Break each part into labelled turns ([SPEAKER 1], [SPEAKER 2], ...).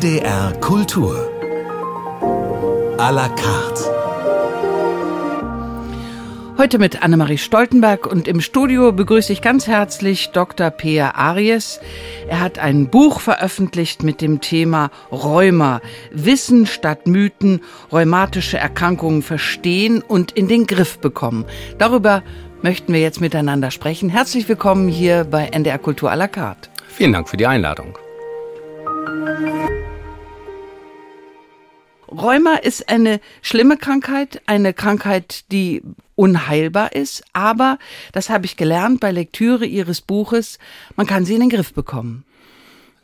[SPEAKER 1] NDR Kultur. A la carte.
[SPEAKER 2] Heute mit Annemarie Stoltenberg und im Studio begrüße ich ganz herzlich Dr. Peer Aries. Er hat ein Buch veröffentlicht mit dem Thema Rheuma. Wissen statt Mythen, rheumatische Erkrankungen verstehen und in den Griff bekommen. Darüber möchten wir jetzt miteinander sprechen. Herzlich willkommen hier bei NDR Kultur à la carte.
[SPEAKER 3] Vielen Dank für die Einladung.
[SPEAKER 2] Rheuma ist eine schlimme Krankheit, eine Krankheit, die unheilbar ist, aber, das habe ich gelernt bei Lektüre Ihres Buches, man kann sie in den Griff bekommen.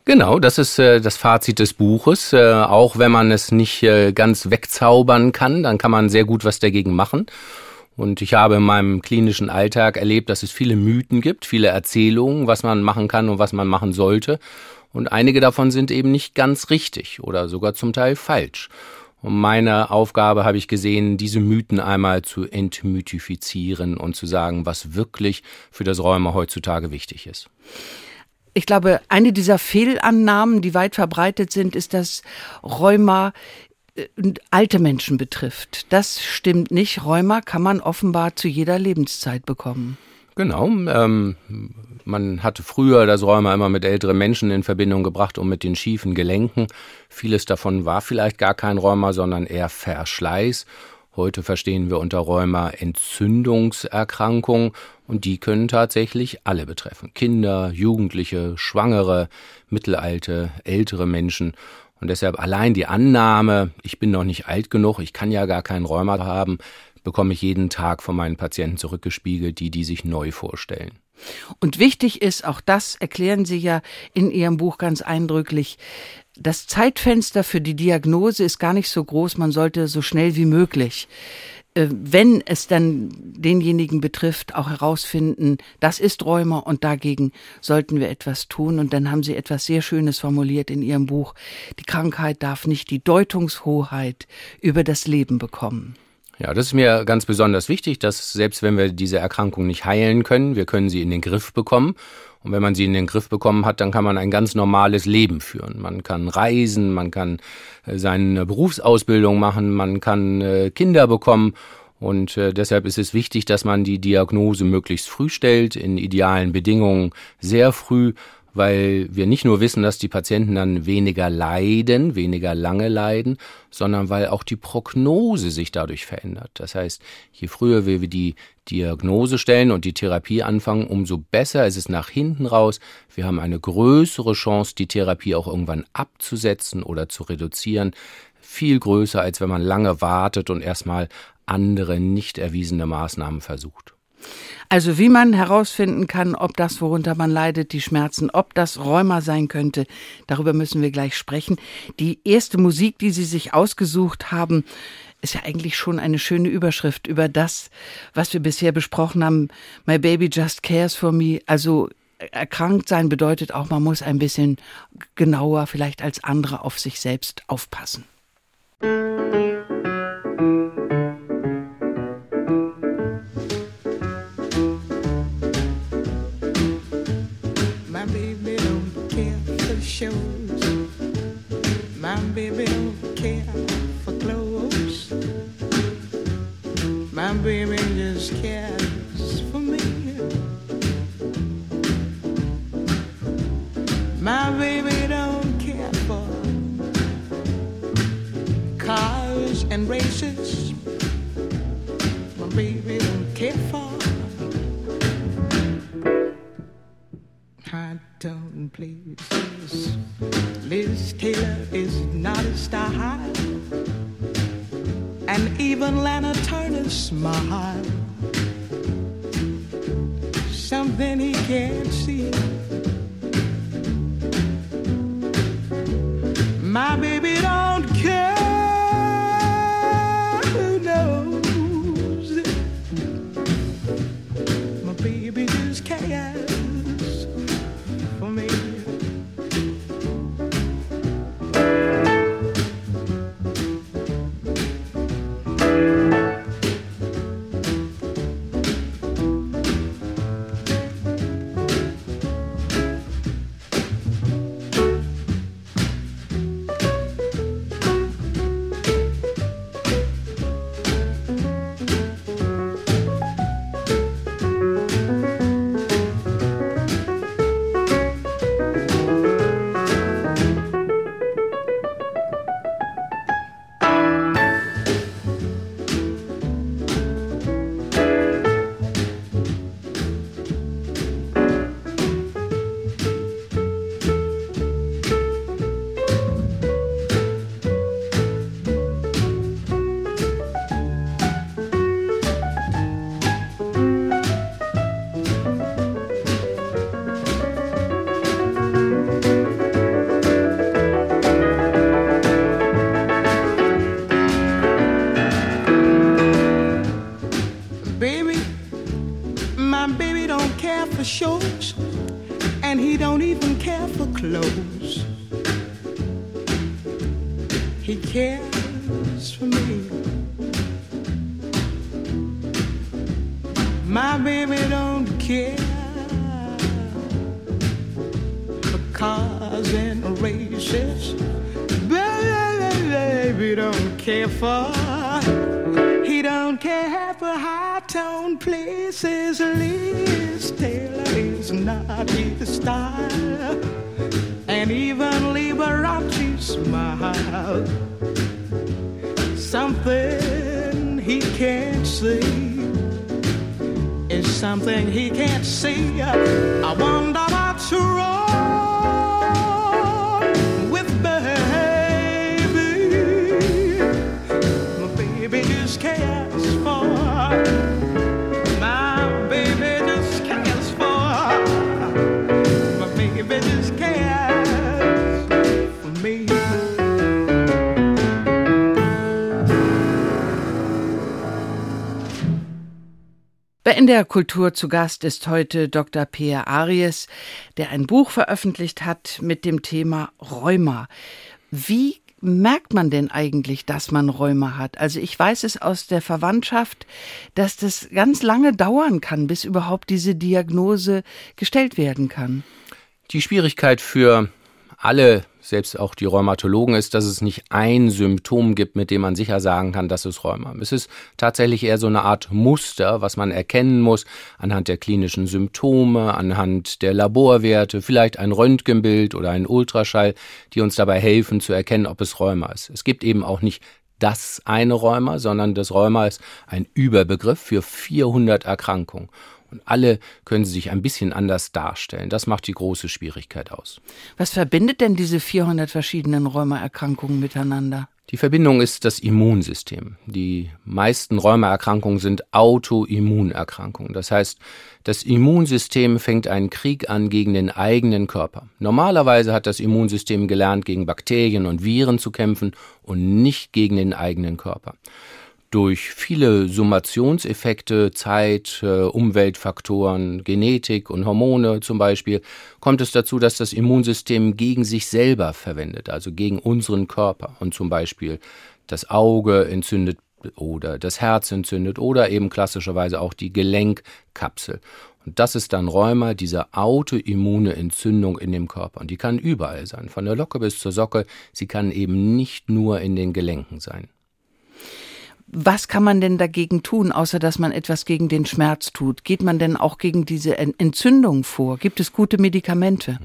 [SPEAKER 3] Genau, das ist äh, das Fazit des Buches. Äh, auch wenn man es nicht äh, ganz wegzaubern kann, dann kann man sehr gut was dagegen machen. Und ich habe in meinem klinischen Alltag erlebt, dass es viele Mythen gibt, viele Erzählungen, was man machen kann und was man machen sollte. Und einige davon sind eben nicht ganz richtig oder sogar zum Teil falsch. Und meine Aufgabe habe ich gesehen, diese Mythen einmal zu entmythifizieren und zu sagen, was wirklich für das Rheuma heutzutage wichtig ist.
[SPEAKER 2] Ich glaube, eine dieser Fehlannahmen, die weit verbreitet sind, ist, dass Rheuma äh, alte Menschen betrifft. Das stimmt nicht. Rheuma kann man offenbar zu jeder Lebenszeit bekommen.
[SPEAKER 3] Genau. Ähm, man hatte früher das Rheuma immer mit älteren Menschen in Verbindung gebracht und mit den schiefen Gelenken. Vieles davon war vielleicht gar kein Rheuma, sondern eher Verschleiß. Heute verstehen wir unter Rheuma Entzündungserkrankungen und die können tatsächlich alle betreffen. Kinder, Jugendliche, Schwangere, mittelalte, ältere Menschen. Und deshalb allein die Annahme, ich bin noch nicht alt genug, ich kann ja gar keinen Rheuma haben, bekomme ich jeden Tag von meinen Patienten zurückgespiegelt, die die sich neu vorstellen.
[SPEAKER 2] Und wichtig ist, auch das erklären Sie ja in Ihrem Buch ganz eindrücklich, das Zeitfenster für die Diagnose ist gar nicht so groß, man sollte so schnell wie möglich äh, wenn es dann denjenigen betrifft, auch herausfinden, das ist Rheuma und dagegen sollten wir etwas tun. Und dann haben Sie etwas sehr Schönes formuliert in Ihrem Buch. Die Krankheit darf nicht die Deutungshoheit über das Leben bekommen.
[SPEAKER 3] Ja, das ist mir ganz besonders wichtig, dass selbst wenn wir diese Erkrankung nicht heilen können, wir können sie in den Griff bekommen. Und wenn man sie in den Griff bekommen hat, dann kann man ein ganz normales Leben führen. Man kann reisen, man kann äh, seine Berufsausbildung machen, man kann äh, Kinder bekommen. Und äh, deshalb ist es wichtig, dass man die Diagnose möglichst früh stellt, in idealen Bedingungen sehr früh, weil wir nicht nur wissen, dass die Patienten dann weniger leiden, weniger lange leiden, sondern weil auch die Prognose sich dadurch verändert. Das heißt, je früher wir die Diagnose stellen und die Therapie anfangen, umso besser ist es nach hinten raus. Wir haben eine größere Chance, die Therapie auch irgendwann abzusetzen oder zu reduzieren. Viel größer, als wenn man lange wartet und erstmal andere nicht erwiesene Maßnahmen versucht.
[SPEAKER 2] Also wie man herausfinden kann, ob das, worunter man leidet, die Schmerzen, ob das Rheuma sein könnte, darüber müssen wir gleich sprechen. Die erste Musik, die Sie sich ausgesucht haben, ist ja eigentlich schon eine schöne Überschrift über das, was wir bisher besprochen haben. My baby just cares for me. Also erkrankt sein bedeutet auch, man muss ein bisschen genauer vielleicht als andere auf sich selbst aufpassen. Musik baby don't care for clothes My baby just cares
[SPEAKER 4] for me. My baby don't care for cars and races. My baby don't care for. I don't please. Liz Taylor is not a star and even Lana Turner smile. Something he can't see. My baby
[SPEAKER 2] NDR Kultur zu Gast ist heute Dr. Peer Aries, der ein Buch veröffentlicht hat mit dem Thema Rheuma. Wie merkt man denn eigentlich, dass man Rheuma hat? Also ich weiß es aus der Verwandtschaft, dass das ganz lange dauern kann, bis überhaupt diese Diagnose gestellt werden kann.
[SPEAKER 3] Die Schwierigkeit für alle, selbst auch die Rheumatologen, ist, dass es nicht ein Symptom gibt, mit dem man sicher sagen kann, das ist Rheuma. Es ist tatsächlich eher so eine Art Muster, was man erkennen muss anhand der klinischen Symptome, anhand der Laborwerte, vielleicht ein Röntgenbild oder ein Ultraschall, die uns dabei helfen zu erkennen, ob es Rheuma ist. Es gibt eben auch nicht das eine Rheuma, sondern das Rheuma ist ein Überbegriff für 400 Erkrankungen. Und alle können sie sich ein bisschen anders darstellen. Das macht die große Schwierigkeit aus.
[SPEAKER 2] Was verbindet denn diese 400 verschiedenen Rheumaerkrankungen miteinander?
[SPEAKER 3] Die Verbindung ist das Immunsystem. Die meisten Rheumaerkrankungen sind Autoimmunerkrankungen. Das heißt, das Immunsystem fängt einen Krieg an gegen den eigenen Körper. Normalerweise hat das Immunsystem gelernt, gegen Bakterien und Viren zu kämpfen und nicht gegen den eigenen Körper durch viele Summationseffekte, Zeit, äh, Umweltfaktoren, Genetik und Hormone zum Beispiel, kommt es dazu, dass das Immunsystem gegen sich selber verwendet, also gegen unseren Körper und zum Beispiel das Auge entzündet oder das Herz entzündet oder eben klassischerweise auch die Gelenkkapsel. Und das ist dann Rheuma, diese autoimmune Entzündung in dem Körper. Und die kann überall sein, von der Locke bis zur Socke. Sie kann eben nicht nur in den Gelenken sein.
[SPEAKER 2] Was kann man denn dagegen tun, außer dass man etwas gegen den Schmerz tut? Geht man denn auch gegen diese Entzündung vor? Gibt es gute Medikamente?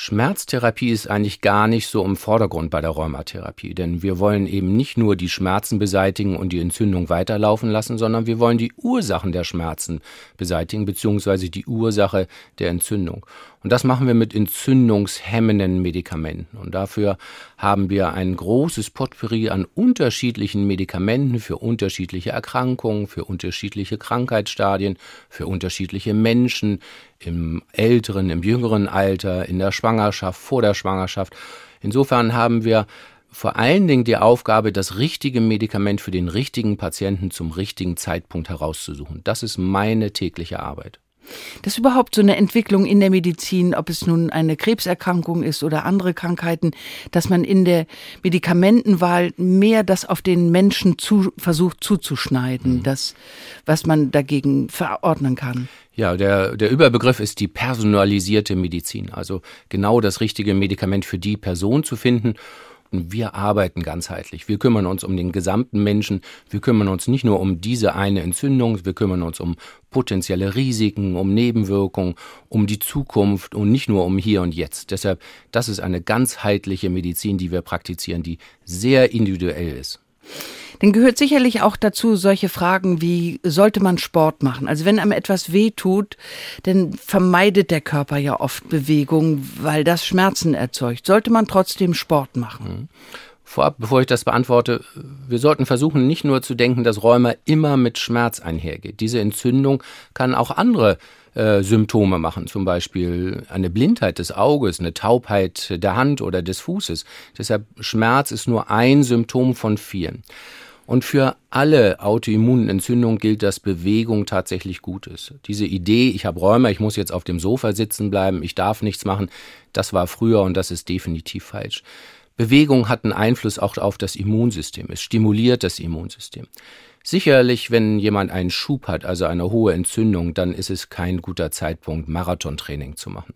[SPEAKER 3] Schmerztherapie ist eigentlich gar nicht so im Vordergrund bei der Rheumatherapie, denn wir wollen eben nicht nur die Schmerzen beseitigen und die Entzündung weiterlaufen lassen, sondern wir wollen die Ursachen der Schmerzen beseitigen, beziehungsweise die Ursache der Entzündung. Und das machen wir mit entzündungshemmenden Medikamenten. Und dafür haben wir ein großes Potpourri an unterschiedlichen Medikamenten für unterschiedliche Erkrankungen, für unterschiedliche Krankheitsstadien, für unterschiedliche Menschen im älteren, im jüngeren Alter, in der Schwangerschaft, vor der Schwangerschaft. Insofern haben wir vor allen Dingen die Aufgabe, das richtige Medikament für den richtigen Patienten zum richtigen Zeitpunkt herauszusuchen. Das ist meine tägliche Arbeit.
[SPEAKER 2] Das ist überhaupt so eine Entwicklung in der Medizin, ob es nun eine Krebserkrankung ist oder andere Krankheiten, dass man in der Medikamentenwahl mehr das auf den Menschen zu, versucht zuzuschneiden, mhm. das, was man dagegen verordnen kann.
[SPEAKER 3] Ja, der, der Überbegriff ist die personalisierte Medizin, also genau das richtige Medikament für die Person zu finden wir arbeiten ganzheitlich. Wir kümmern uns um den gesamten Menschen. Wir kümmern uns nicht nur um diese eine Entzündung, wir kümmern uns um potenzielle Risiken, um Nebenwirkungen, um die Zukunft und nicht nur um hier und jetzt. Deshalb, das ist eine ganzheitliche Medizin, die wir praktizieren, die sehr individuell ist.
[SPEAKER 2] Dann gehört sicherlich auch dazu solche Fragen wie, sollte man Sport machen? Also wenn einem etwas weh tut, dann vermeidet der Körper ja oft Bewegung, weil das Schmerzen erzeugt. Sollte man trotzdem Sport machen? Mhm.
[SPEAKER 3] Vorab, bevor ich das beantworte, wir sollten versuchen, nicht nur zu denken, dass Rheuma immer mit Schmerz einhergeht. Diese Entzündung kann auch andere äh, Symptome machen, zum Beispiel eine Blindheit des Auges, eine Taubheit der Hand oder des Fußes. Deshalb Schmerz ist nur ein Symptom von vielen. Und für alle Autoimmunentzündungen gilt, dass Bewegung tatsächlich gut ist. Diese Idee, ich habe Rheuma, ich muss jetzt auf dem Sofa sitzen bleiben, ich darf nichts machen, das war früher und das ist definitiv falsch. Bewegung hat einen Einfluss auch auf das Immunsystem. Es stimuliert das Immunsystem. Sicherlich, wenn jemand einen Schub hat, also eine hohe Entzündung, dann ist es kein guter Zeitpunkt, Marathontraining zu machen.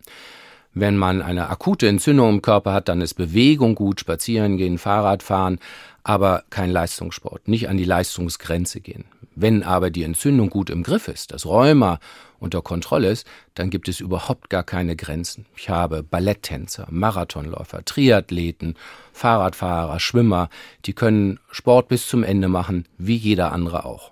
[SPEAKER 3] Wenn man eine akute Entzündung im Körper hat, dann ist Bewegung gut, spazieren gehen, Fahrrad fahren, aber kein Leistungssport, nicht an die Leistungsgrenze gehen. Wenn aber die Entzündung gut im Griff ist, das Rheuma unter Kontrolle ist, dann gibt es überhaupt gar keine Grenzen. Ich habe Balletttänzer, Marathonläufer, Triathleten, Fahrradfahrer, Schwimmer, die können Sport bis zum Ende machen, wie jeder andere auch.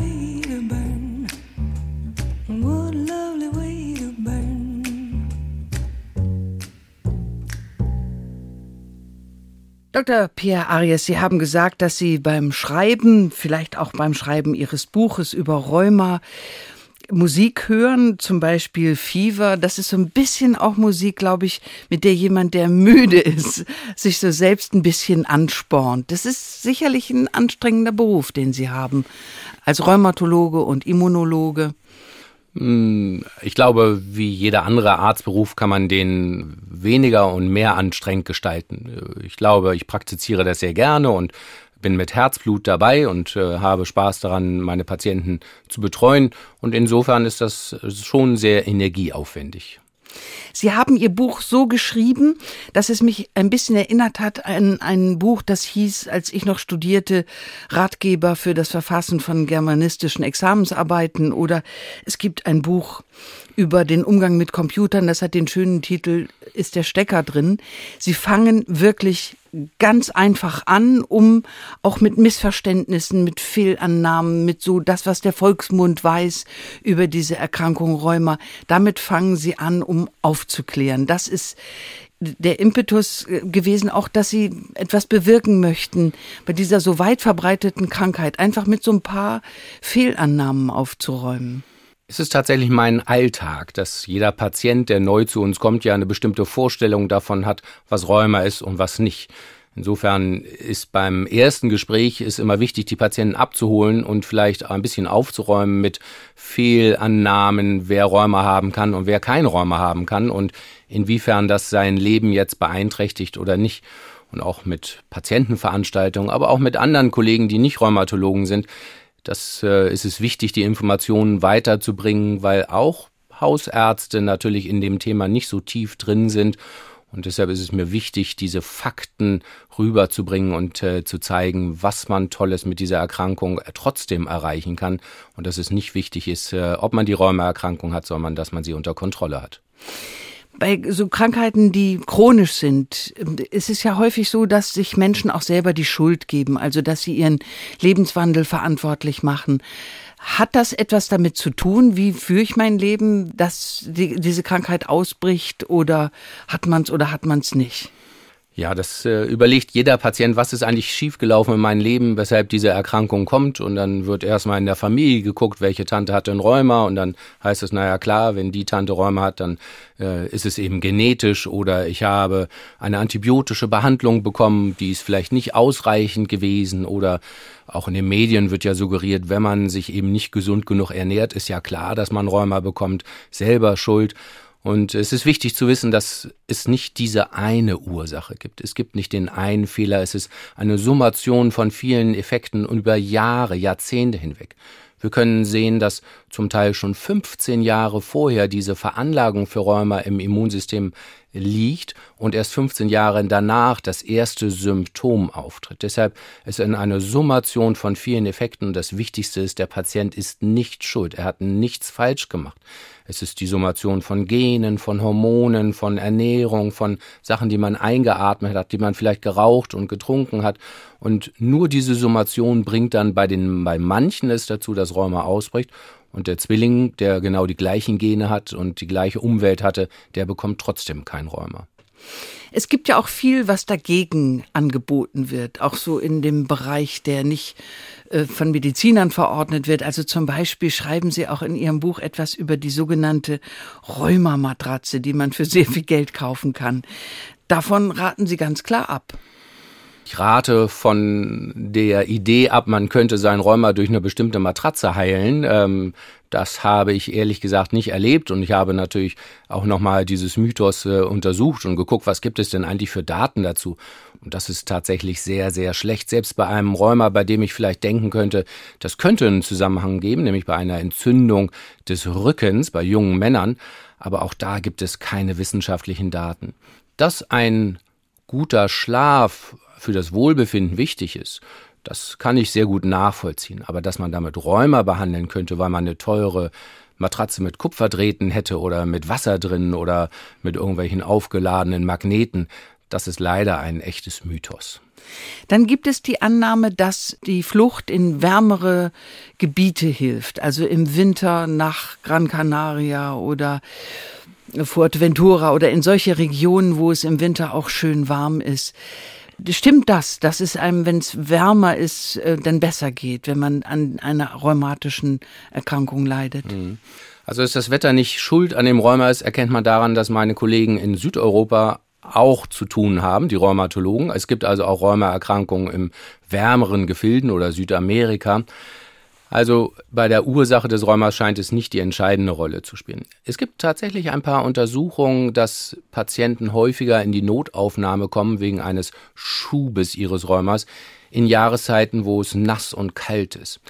[SPEAKER 2] Dr. Pierre Arias, Sie haben gesagt, dass Sie beim Schreiben, vielleicht auch beim Schreiben Ihres Buches über Rheuma, Musik hören, zum Beispiel Fever. Das ist so ein bisschen auch Musik, glaube ich, mit der jemand, der müde ist, sich so selbst ein bisschen anspornt. Das ist sicherlich ein anstrengender Beruf, den Sie haben, als Rheumatologe und Immunologe.
[SPEAKER 3] Ich glaube, wie jeder andere Arztberuf kann man den weniger und mehr anstrengend gestalten. Ich glaube, ich praktiziere das sehr gerne und bin mit Herzblut dabei und äh, habe Spaß daran, meine Patienten zu betreuen. Und insofern ist das schon sehr energieaufwendig.
[SPEAKER 2] Sie haben Ihr Buch so geschrieben, dass es mich ein bisschen erinnert hat an ein Buch, das hieß, als ich noch studierte, Ratgeber für das Verfassen von germanistischen Examensarbeiten oder es gibt ein Buch über den Umgang mit Computern, das hat den schönen Titel Ist der Stecker drin. Sie fangen wirklich ganz einfach an, um auch mit Missverständnissen, mit Fehlannahmen, mit so das, was der Volksmund weiß über diese Erkrankung Rheuma, damit fangen sie an, um aufzuklären. Das ist der Impetus äh, gewesen, auch dass sie etwas bewirken möchten bei dieser so weit verbreiteten Krankheit, einfach mit so ein paar Fehlannahmen aufzuräumen.
[SPEAKER 3] Es ist tatsächlich mein Alltag, dass jeder Patient, der neu zu uns kommt, ja eine bestimmte Vorstellung davon hat, was Rheuma ist und was nicht. Insofern ist beim ersten Gespräch ist immer wichtig, die Patienten abzuholen und vielleicht ein bisschen aufzuräumen mit Fehlannahmen, wer Rheuma haben kann und wer kein Rheuma haben kann und inwiefern das sein Leben jetzt beeinträchtigt oder nicht. Und auch mit Patientenveranstaltungen, aber auch mit anderen Kollegen, die nicht Rheumatologen sind, das äh, ist es wichtig, die Informationen weiterzubringen, weil auch Hausärzte natürlich in dem Thema nicht so tief drin sind. Und deshalb ist es mir wichtig, diese Fakten rüberzubringen und äh, zu zeigen, was man Tolles mit dieser Erkrankung trotzdem erreichen kann. Und dass es nicht wichtig ist, äh, ob man die Rheumaerkrankung hat, sondern dass man sie unter Kontrolle hat
[SPEAKER 2] bei so Krankheiten, die chronisch sind, ist es ja häufig so, dass sich Menschen auch selber die Schuld geben, also dass sie ihren Lebenswandel verantwortlich machen. Hat das etwas damit zu tun, wie führe ich mein Leben, dass die, diese Krankheit ausbricht oder hat man es oder hat man es nicht?
[SPEAKER 3] Ja, das äh, überlegt jeder Patient, was ist eigentlich schiefgelaufen in meinem Leben, weshalb diese Erkrankung kommt. Und dann wird erstmal in der Familie geguckt, welche Tante hatte ein Rheuma. Und dann heißt es, naja klar, wenn die Tante Rheuma hat, dann äh, ist es eben genetisch oder ich habe eine antibiotische Behandlung bekommen, die ist vielleicht nicht ausreichend gewesen. Oder auch in den Medien wird ja suggeriert, wenn man sich eben nicht gesund genug ernährt, ist ja klar, dass man Rheuma bekommt, selber schuld. Und es ist wichtig zu wissen, dass es nicht diese eine Ursache gibt. Es gibt nicht den einen Fehler. Es ist eine Summation von vielen Effekten und über Jahre, Jahrzehnte hinweg. Wir können sehen, dass zum Teil schon 15 Jahre vorher diese Veranlagung für Rheuma im Immunsystem liegt und erst 15 Jahre danach das erste Symptom auftritt. Deshalb ist es eine Summation von vielen Effekten. Das Wichtigste ist, der Patient ist nicht schuld. Er hat nichts falsch gemacht. Es ist die Summation von Genen, von Hormonen, von Ernährung, von Sachen, die man eingeatmet hat, die man vielleicht geraucht und getrunken hat. Und nur diese Summation bringt dann bei den, bei manchen es dazu, dass Rheuma ausbricht. Und der Zwilling, der genau die gleichen Gene hat und die gleiche Umwelt hatte, der bekommt trotzdem kein Rheuma.
[SPEAKER 2] Es gibt ja auch viel, was dagegen angeboten wird, auch so in dem Bereich, der nicht äh, von Medizinern verordnet wird. Also zum Beispiel schreiben Sie auch in Ihrem Buch etwas über die sogenannte Rheumamatratze, die man für sehr viel Geld kaufen kann. Davon raten Sie ganz klar ab.
[SPEAKER 3] Ich rate von der Idee ab, man könnte sein Rheuma durch eine bestimmte Matratze heilen. Ähm, das habe ich ehrlich gesagt nicht erlebt und ich habe natürlich auch nochmal dieses Mythos äh, untersucht und geguckt, was gibt es denn eigentlich für Daten dazu. Und das ist tatsächlich sehr, sehr schlecht. Selbst bei einem Rheuma, bei dem ich vielleicht denken könnte, das könnte einen Zusammenhang geben, nämlich bei einer Entzündung des Rückens bei jungen Männern. Aber auch da gibt es keine wissenschaftlichen Daten. Dass ein guter Schlaf für das Wohlbefinden wichtig ist, das kann ich sehr gut nachvollziehen. Aber dass man damit Rheuma behandeln könnte, weil man eine teure Matratze mit Kupferdrähten hätte oder mit Wasser drin oder mit irgendwelchen aufgeladenen Magneten, das ist leider ein echtes Mythos.
[SPEAKER 2] Dann gibt es die Annahme, dass die Flucht in wärmere Gebiete hilft, also im Winter nach Gran Canaria oder Fuerteventura oder in solche Regionen, wo es im Winter auch schön warm ist. Stimmt das, dass es einem, wenn es wärmer ist, äh, dann besser geht, wenn man an einer rheumatischen Erkrankung leidet?
[SPEAKER 3] Mhm. Also ist das Wetter nicht schuld an dem Rheuma ist, erkennt man daran, dass meine Kollegen in Südeuropa auch zu tun haben, die Rheumatologen. Es gibt also auch Rheumaerkrankungen im wärmeren Gefilden oder Südamerika. Also bei der Ursache des Rheumas scheint es nicht die entscheidende Rolle zu spielen. Es gibt tatsächlich ein paar Untersuchungen, dass Patienten häufiger in die Notaufnahme kommen wegen eines Schubes ihres Rheumas in Jahreszeiten, wo es nass und kalt ist.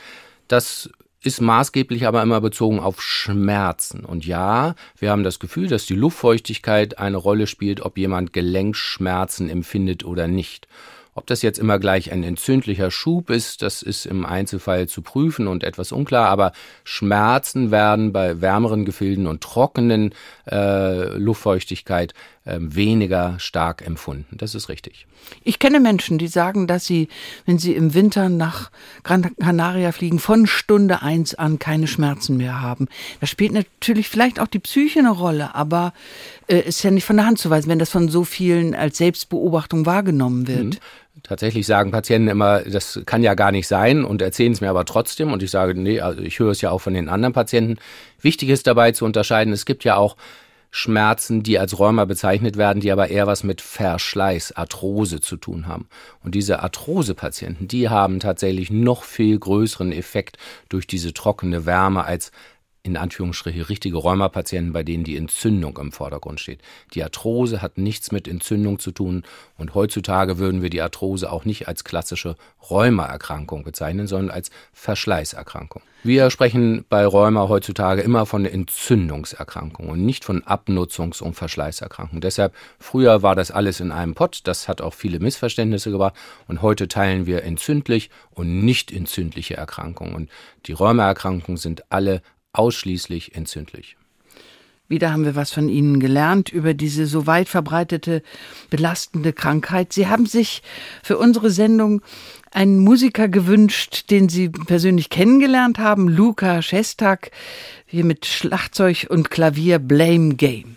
[SPEAKER 3] Das ist maßgeblich aber immer bezogen auf Schmerzen. Und ja, wir haben das Gefühl, dass die Luftfeuchtigkeit eine Rolle spielt, ob jemand Gelenkschmerzen empfindet oder nicht. Ob das jetzt immer gleich ein entzündlicher Schub ist, das ist im Einzelfall zu prüfen und etwas unklar, aber Schmerzen werden bei wärmeren Gefilden und trockenen äh, Luftfeuchtigkeit äh, weniger stark empfunden. Das ist richtig.
[SPEAKER 2] Ich kenne Menschen, die sagen, dass sie, wenn sie im Winter nach Gran Canaria fliegen, von Stunde eins an keine Schmerzen mehr haben. Da spielt natürlich vielleicht auch die Psyche eine Rolle, aber äh, ist ja nicht von der Hand zu weisen, wenn das von so vielen als Selbstbeobachtung wahrgenommen wird.
[SPEAKER 3] Mhm. Tatsächlich sagen Patienten immer, das kann ja gar nicht sein und erzählen es mir aber trotzdem. Und ich sage, nee, also ich höre es ja auch von den anderen Patienten. Wichtig ist dabei zu unterscheiden, es gibt ja auch Schmerzen, die als Rheuma bezeichnet werden, die aber eher was mit Verschleiß, Arthrose zu tun haben. Und diese Arthrose-Patienten, die haben tatsächlich noch viel größeren Effekt durch diese trockene Wärme als in Anführungsstriche richtige Rheumapatienten, bei denen die Entzündung im Vordergrund steht. Die Arthrose hat nichts mit Entzündung zu tun und heutzutage würden wir die Arthrose auch nicht als klassische Rheumaerkrankung bezeichnen, sondern als Verschleißerkrankung. Wir sprechen bei Rheuma heutzutage immer von Entzündungserkrankung und nicht von Abnutzungs- und Verschleißerkrankung. Deshalb, früher war das alles in einem Pott, das hat auch viele Missverständnisse gebracht und heute teilen wir entzündlich und nicht entzündliche Erkrankungen. Und die Rheumaerkrankungen sind alle ausschließlich entzündlich.
[SPEAKER 2] Wieder haben wir was von Ihnen gelernt über diese so weit verbreitete belastende Krankheit. Sie haben sich für unsere Sendung einen Musiker gewünscht, den Sie persönlich kennengelernt haben, Luca Schestak, hier mit Schlagzeug und Klavier Blame Game.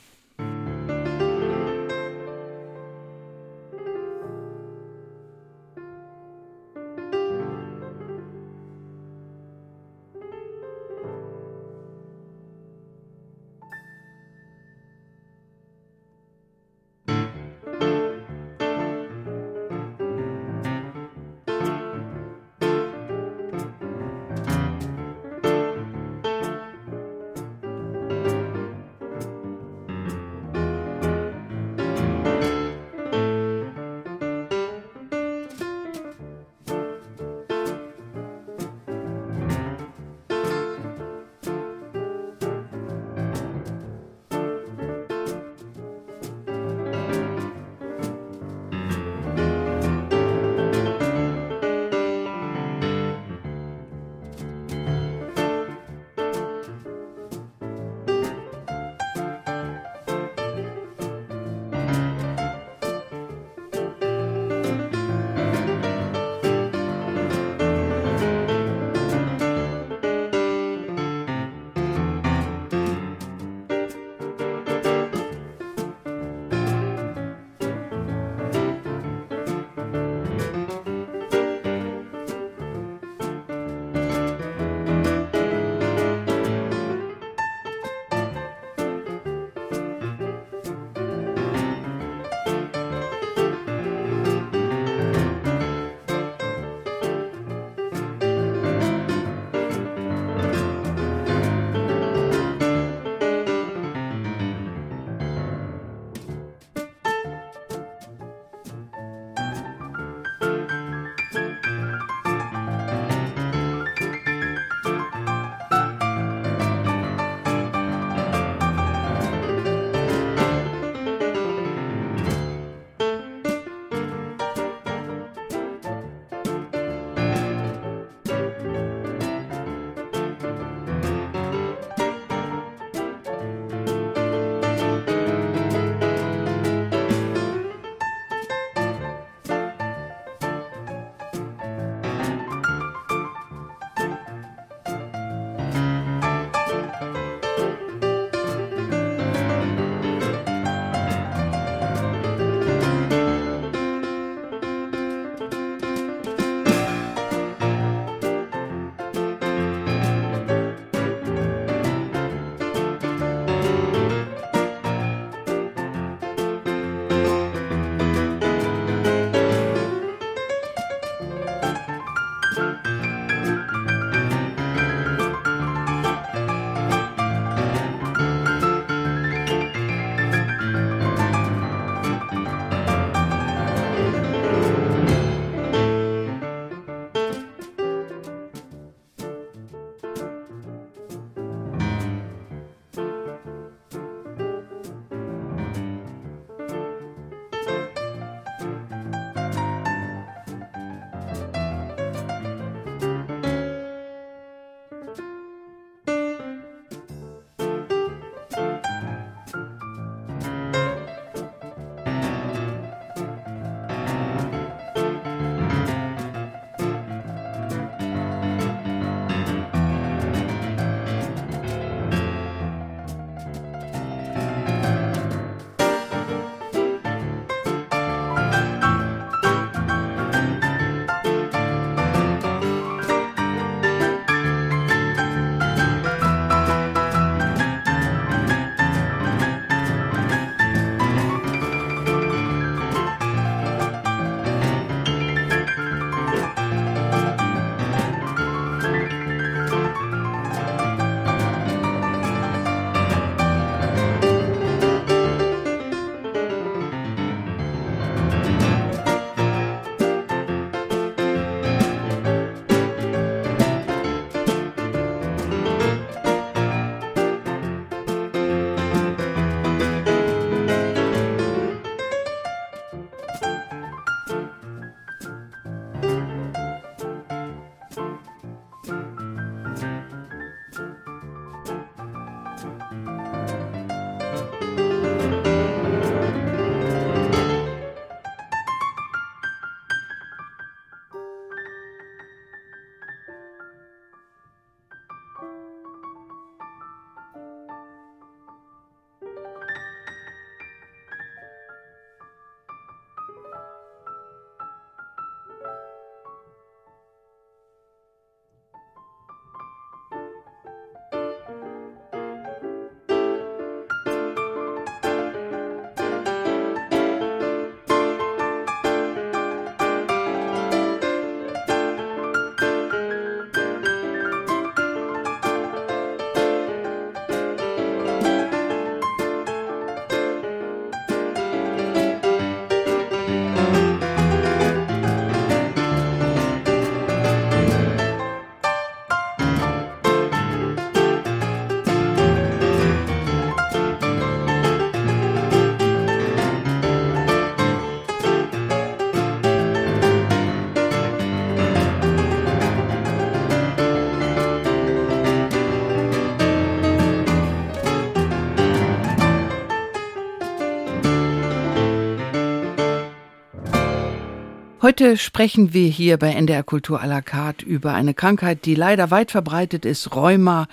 [SPEAKER 2] Heute sprechen wir hier bei NDR Kultur à la carte über eine Krankheit, die leider weit verbreitet ist, Rheuma.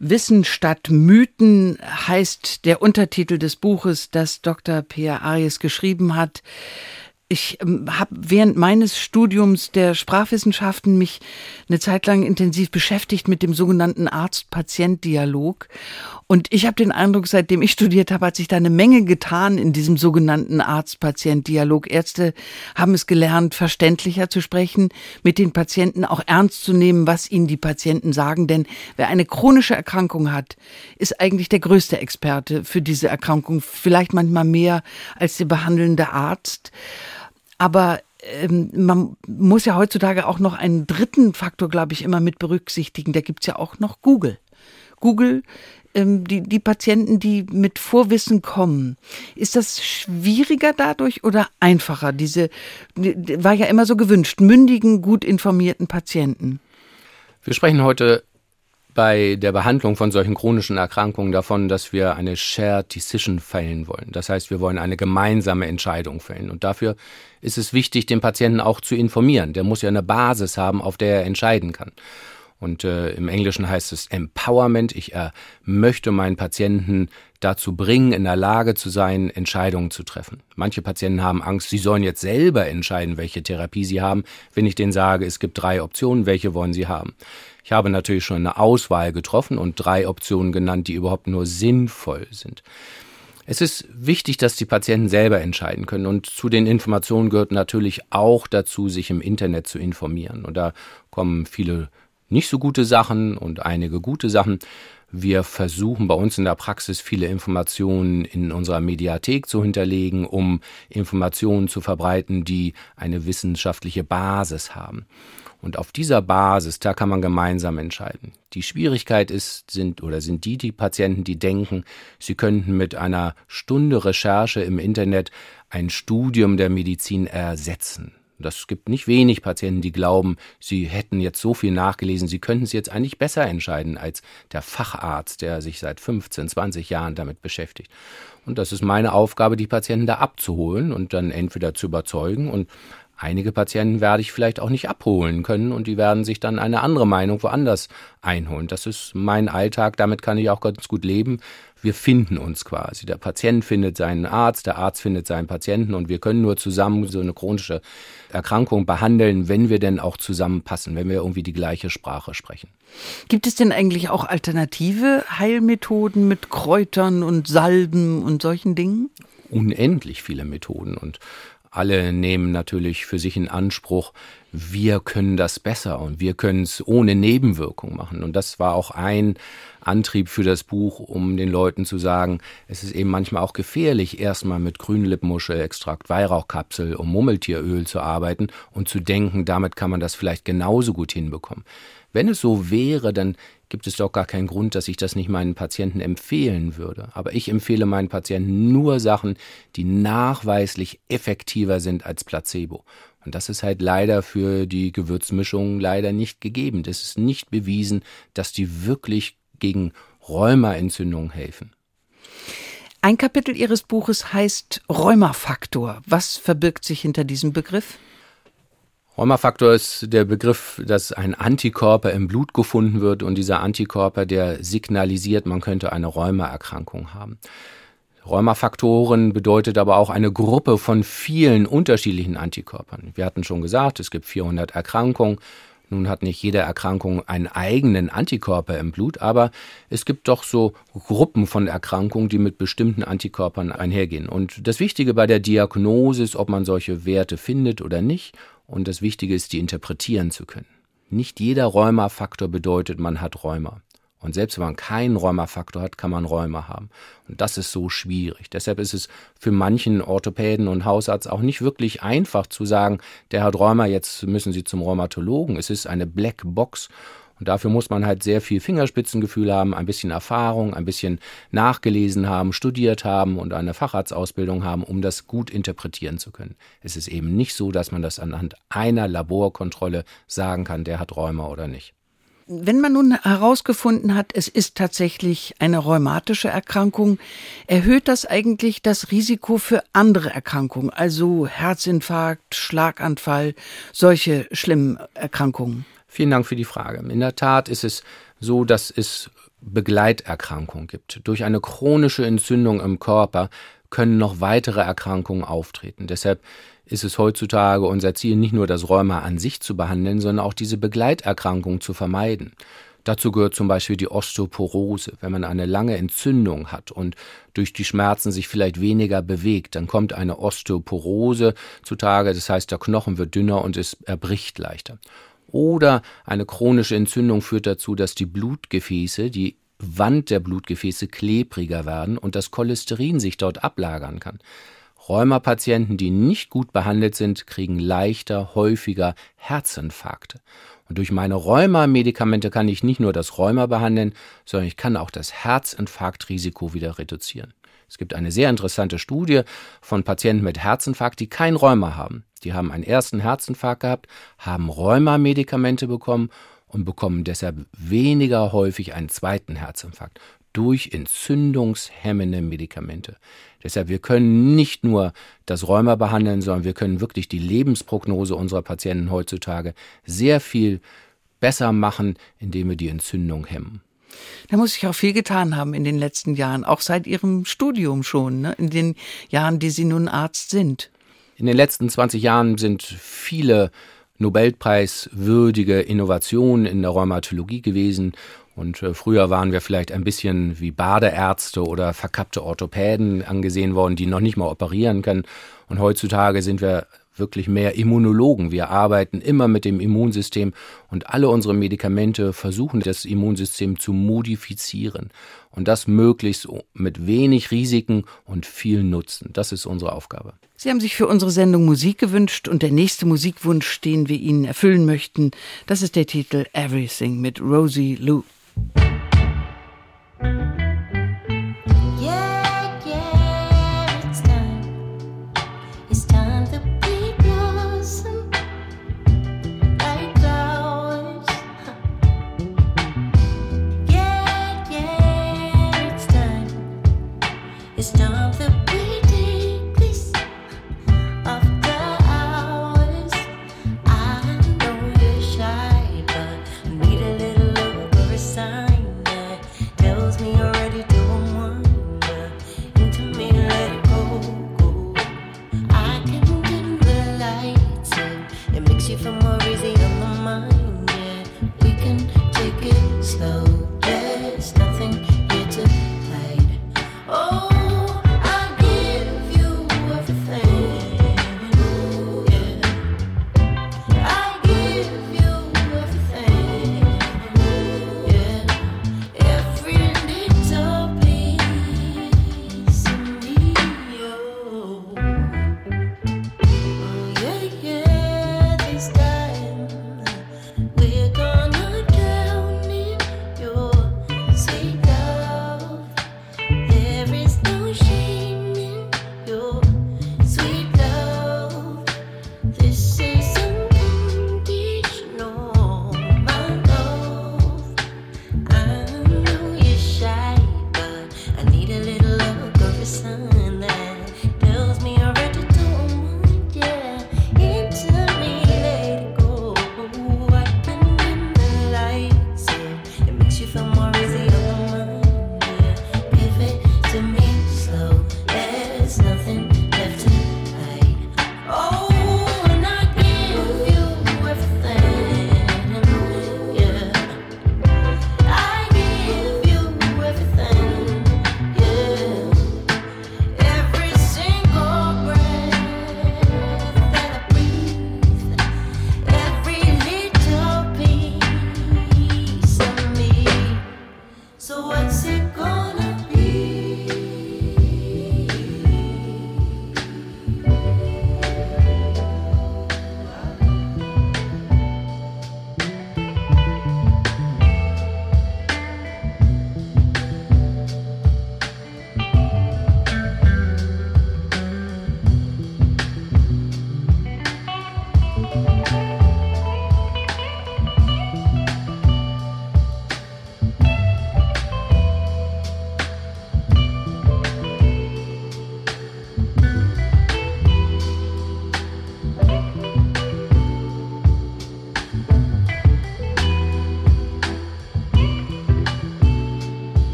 [SPEAKER 2] Wissen statt Mythen heißt der Untertitel des Buches, das Dr. Pierre Arias geschrieben hat. Ich ähm, habe während meines Studiums der Sprachwissenschaften mich eine Zeit lang intensiv beschäftigt mit dem sogenannten Arzt-Patient-Dialog. Und ich habe den Eindruck, seitdem ich studiert habe, hat sich da eine Menge getan in diesem sogenannten Arzt-Patient-Dialog. Ärzte haben es gelernt, verständlicher zu sprechen, mit den Patienten auch ernst zu nehmen, was ihnen die Patienten sagen. Denn wer eine chronische Erkrankung hat, ist eigentlich der größte Experte für diese Erkrankung. Vielleicht manchmal mehr als der behandelnde Arzt. Aber ähm, man muss ja heutzutage auch noch einen dritten Faktor, glaube ich, immer mit berücksichtigen. Da gibt's ja auch noch Google. Google, die, die Patienten, die mit Vorwissen kommen. Ist das schwieriger dadurch oder einfacher? Diese war ja immer so gewünscht, mündigen, gut informierten Patienten.
[SPEAKER 3] Wir sprechen heute bei der Behandlung von solchen chronischen Erkrankungen davon, dass wir eine Shared Decision fällen wollen. Das heißt, wir wollen eine gemeinsame Entscheidung fällen. Und dafür ist es wichtig, den Patienten auch zu informieren. Der muss ja eine Basis haben, auf der er entscheiden kann. Und äh, im Englischen heißt es Empowerment. Ich äh, möchte meinen Patienten dazu bringen, in der Lage zu sein, Entscheidungen zu treffen. Manche Patienten haben Angst, sie sollen jetzt selber entscheiden, welche Therapie sie haben. Wenn ich denen sage, es gibt drei Optionen, welche wollen sie haben? Ich habe natürlich schon eine Auswahl getroffen und drei Optionen genannt, die überhaupt nur sinnvoll sind. Es ist wichtig, dass die Patienten selber entscheiden können und zu den Informationen gehört natürlich auch dazu, sich im Internet zu informieren. Und da kommen viele nicht so gute Sachen und einige gute Sachen. Wir versuchen bei uns in der Praxis viele Informationen in unserer Mediathek zu hinterlegen, um Informationen zu verbreiten, die eine wissenschaftliche Basis haben. Und auf dieser Basis, da kann man gemeinsam entscheiden. Die Schwierigkeit ist, sind oder sind die, die Patienten, die denken, sie könnten mit einer Stunde Recherche im Internet ein Studium der Medizin ersetzen. Das gibt nicht wenig Patienten, die glauben, sie hätten jetzt so viel nachgelesen, sie könnten es jetzt eigentlich besser entscheiden als der Facharzt, der sich seit 15, 20 Jahren damit beschäftigt. Und das ist meine Aufgabe, die Patienten da abzuholen und dann entweder zu überzeugen und Einige Patienten werde ich vielleicht auch nicht abholen können und die werden sich dann eine andere Meinung woanders einholen. Das ist mein Alltag, damit kann ich auch ganz gut leben. Wir finden uns quasi. Der Patient findet seinen Arzt, der Arzt findet seinen Patienten und wir können nur zusammen so eine chronische Erkrankung behandeln, wenn wir denn auch zusammenpassen, wenn wir irgendwie die gleiche Sprache sprechen.
[SPEAKER 2] Gibt es denn eigentlich auch alternative Heilmethoden mit Kräutern und Salben und solchen Dingen?
[SPEAKER 3] Unendlich viele Methoden und alle nehmen natürlich für sich in Anspruch, wir können das besser und wir können es ohne Nebenwirkung machen. Und das war auch ein Antrieb für das Buch, um den Leuten zu sagen, es ist eben manchmal auch gefährlich, erstmal mit Grünlippmuschelextrakt, Weihrauchkapsel und Mummeltieröl zu arbeiten und zu denken, damit kann man das vielleicht genauso gut hinbekommen. Wenn es so wäre, dann gibt es doch gar keinen Grund, dass ich das nicht meinen Patienten empfehlen würde. Aber ich empfehle meinen Patienten nur Sachen, die nachweislich effektiver sind als Placebo. Und das ist halt leider für die Gewürzmischungen leider nicht gegeben. Es ist nicht bewiesen, dass die wirklich gegen Rheumaentzündungen helfen.
[SPEAKER 2] Ein Kapitel Ihres Buches heißt Rheumafaktor. Was verbirgt sich hinter diesem Begriff?
[SPEAKER 3] Rheumafaktor ist der Begriff, dass ein Antikörper im Blut gefunden wird und dieser Antikörper, der signalisiert, man könnte eine Rheumaerkrankung haben. Rheumafaktoren bedeutet aber auch eine Gruppe von vielen unterschiedlichen Antikörpern. Wir hatten schon gesagt, es gibt 400 Erkrankungen. Nun hat nicht jede Erkrankung einen eigenen Antikörper im Blut, aber es gibt doch so Gruppen von Erkrankungen, die mit bestimmten Antikörpern einhergehen. Und das Wichtige bei der Diagnose ist, ob man solche Werte findet oder nicht und das Wichtige ist, die interpretieren zu können. Nicht jeder Rheumafaktor bedeutet, man hat Rheuma. Und selbst wenn man keinen Rheumafaktor hat, kann man Rheuma haben. Und das ist so schwierig. Deshalb ist es für manchen Orthopäden und Hausarzt auch nicht wirklich einfach zu sagen, der hat Rheuma, jetzt müssen Sie zum Rheumatologen. Es ist eine Black Box und dafür muss man halt sehr viel Fingerspitzengefühl haben, ein bisschen Erfahrung, ein bisschen nachgelesen haben, studiert haben und eine Facharztausbildung haben, um das gut interpretieren zu können. Es ist eben nicht so, dass man das anhand einer Laborkontrolle sagen kann, der hat Rheuma oder nicht.
[SPEAKER 2] Wenn man nun herausgefunden hat, es ist tatsächlich eine rheumatische Erkrankung, erhöht das eigentlich das Risiko für andere Erkrankungen, also Herzinfarkt, Schlaganfall, solche schlimmen Erkrankungen?
[SPEAKER 3] Vielen Dank für die Frage. In der Tat ist es so, dass es Begleiterkrankungen gibt. Durch eine chronische Entzündung im Körper können noch weitere Erkrankungen auftreten. Deshalb ist es heutzutage unser Ziel, nicht nur das Rheuma an sich zu behandeln, sondern auch diese Begleiterkrankung zu vermeiden. Dazu gehört zum Beispiel die Osteoporose. Wenn man eine lange Entzündung hat und durch die Schmerzen sich vielleicht weniger bewegt, dann kommt eine Osteoporose zutage. Das heißt, der Knochen wird dünner und es erbricht leichter. Oder eine chronische Entzündung führt dazu, dass die Blutgefäße, die Wand der Blutgefäße klebriger werden und das Cholesterin sich dort ablagern kann. Rheumapatienten, die nicht gut behandelt sind, kriegen leichter, häufiger Herzinfarkte. Und durch meine Rheuma-Medikamente kann ich nicht nur das Rheuma behandeln, sondern ich kann auch das Herzinfarktrisiko wieder reduzieren. Es gibt eine sehr interessante Studie von Patienten mit Herzinfarkt, die kein Rheuma haben. Die haben einen ersten Herzinfarkt gehabt, haben Rheuma-Medikamente bekommen und bekommen deshalb weniger häufig einen zweiten Herzinfarkt durch entzündungshemmende Medikamente. Deshalb, wir können nicht nur das Rheuma behandeln, sondern wir können wirklich die Lebensprognose unserer Patienten heutzutage sehr viel besser machen, indem wir die Entzündung hemmen.
[SPEAKER 2] Da muss sich auch viel getan haben in den letzten Jahren, auch seit Ihrem Studium schon, ne? in den Jahren, die Sie nun Arzt sind.
[SPEAKER 3] In den letzten 20 Jahren sind viele Nobelpreiswürdige Innovationen in der Rheumatologie gewesen. Und äh, früher waren wir vielleicht ein bisschen wie Badeärzte oder verkappte Orthopäden angesehen worden, die noch nicht mal operieren können. Und heutzutage sind wir wirklich mehr Immunologen. Wir arbeiten immer mit dem Immunsystem und alle unsere Medikamente versuchen, das Immunsystem zu modifizieren. Und das möglichst mit wenig Risiken und viel Nutzen. Das ist unsere Aufgabe.
[SPEAKER 2] Sie haben sich für unsere Sendung Musik gewünscht und der nächste Musikwunsch, den wir Ihnen erfüllen möchten, das ist der Titel Everything mit Rosie Lou.
[SPEAKER 5] It's time to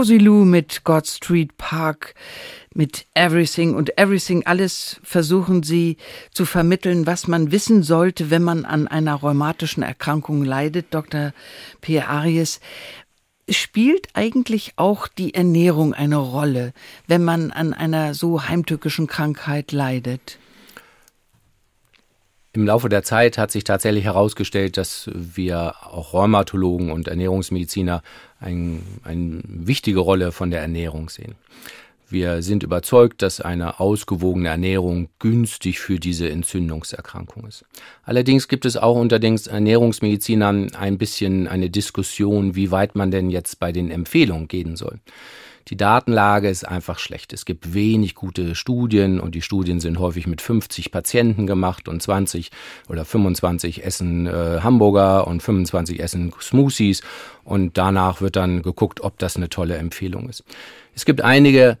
[SPEAKER 2] Rosie Lou mit God Street Park, mit Everything und Everything, alles versuchen sie zu vermitteln, was man wissen sollte, wenn man an einer rheumatischen Erkrankung leidet. Dr. P. Aries, spielt eigentlich auch die Ernährung eine Rolle, wenn man an einer so heimtückischen Krankheit leidet?
[SPEAKER 3] Im Laufe der Zeit hat sich tatsächlich herausgestellt, dass wir auch Rheumatologen und Ernährungsmediziner ein, eine wichtige Rolle von der Ernährung sehen. Wir sind überzeugt, dass eine ausgewogene Ernährung günstig für diese Entzündungserkrankung ist. Allerdings gibt es auch unter den Ernährungsmedizinern ein bisschen eine Diskussion, wie weit man denn jetzt bei den Empfehlungen gehen soll. Die Datenlage ist einfach schlecht. Es gibt wenig gute Studien und die Studien sind häufig mit 50 Patienten gemacht und 20 oder 25 essen äh, Hamburger und 25 essen Smoothies und danach wird dann geguckt, ob das eine tolle Empfehlung ist. Es gibt einige